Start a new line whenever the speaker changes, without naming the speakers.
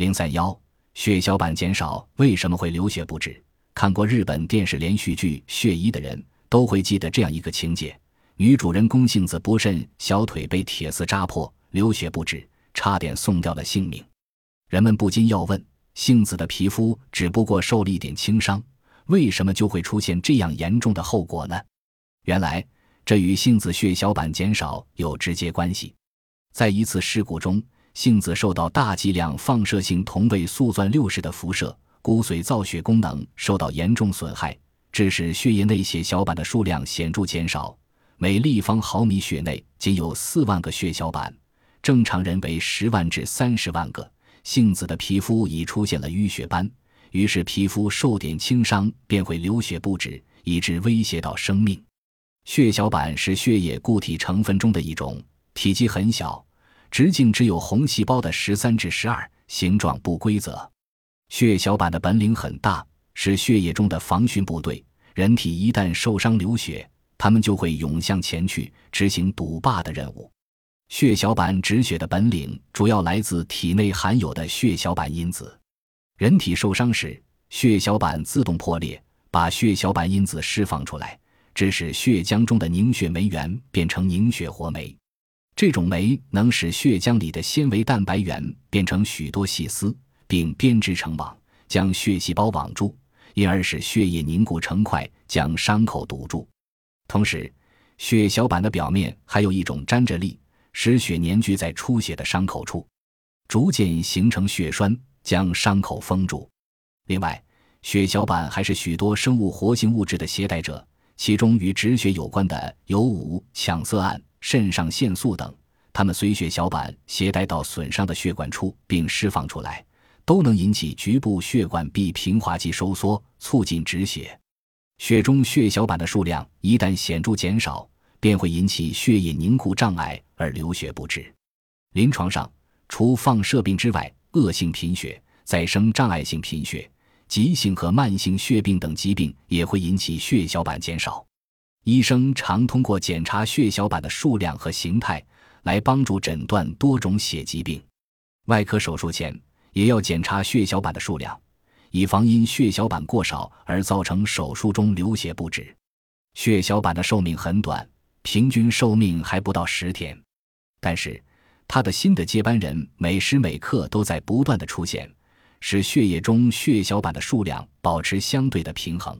零三幺，血小板减少为什么会流血不止？看过日本电视连续剧《血衣》的人都会记得这样一个情节：女主人公杏子不慎小腿被铁丝扎破，流血不止，差点送掉了性命。人们不禁要问：杏子的皮肤只不过受了一点轻伤，为什么就会出现这样严重的后果呢？原来，这与杏子血小板减少有直接关系。在一次事故中。杏子受到大剂量放射性同位素钻六十的辐射，骨髓造血功能受到严重损害，致使血液内血小板的数量显著减少。每立方毫米血内仅有四万个血小板，正常人为十万至三十万个。杏子的皮肤已出现了淤血斑，于是皮肤受点轻伤便会流血不止，以致威胁到生命。血小板是血液固体成分中的一种，体积很小。直径只有红细胞的十三至十二，形状不规则。血小板的本领很大，是血液中的防汛部队。人体一旦受伤流血，他们就会涌向前去执行堵坝的任务。血小板止血的本领主要来自体内含有的血小板因子。人体受伤时，血小板自动破裂，把血小板因子释放出来，致使血浆中的凝血酶原变成凝血活酶。这种酶能使血浆里的纤维蛋白原变成许多细丝，并编织成网，将血细胞网住，因而使血液凝固成块，将伤口堵住。同时，血小板的表面还有一种粘着力，使血粘聚在出血的伤口处，逐渐形成血栓，将伤口封住。另外，血小板还是许多生物活性物质的携带者，其中与止血有关的有五羟色胺。肾上腺素等，它们随血小板携带到损伤的血管处，并释放出来，都能引起局部血管壁平滑肌收缩，促进止血。血中血小板的数量一旦显著减少，便会引起血液凝固障碍而流血不止。临床上，除放射病之外，恶性贫血、再生障碍性贫血、急性和慢性血病等疾病也会引起血小板减少。医生常通过检查血小板的数量和形态来帮助诊断多种血疾病。外科手术前也要检查血小板的数量，以防因血小板过少而造成手术中流血不止。血小板的寿命很短，平均寿命还不到十天，但是他的新的接班人每时每刻都在不断的出现，使血液中血小板的数量保持相对的平衡。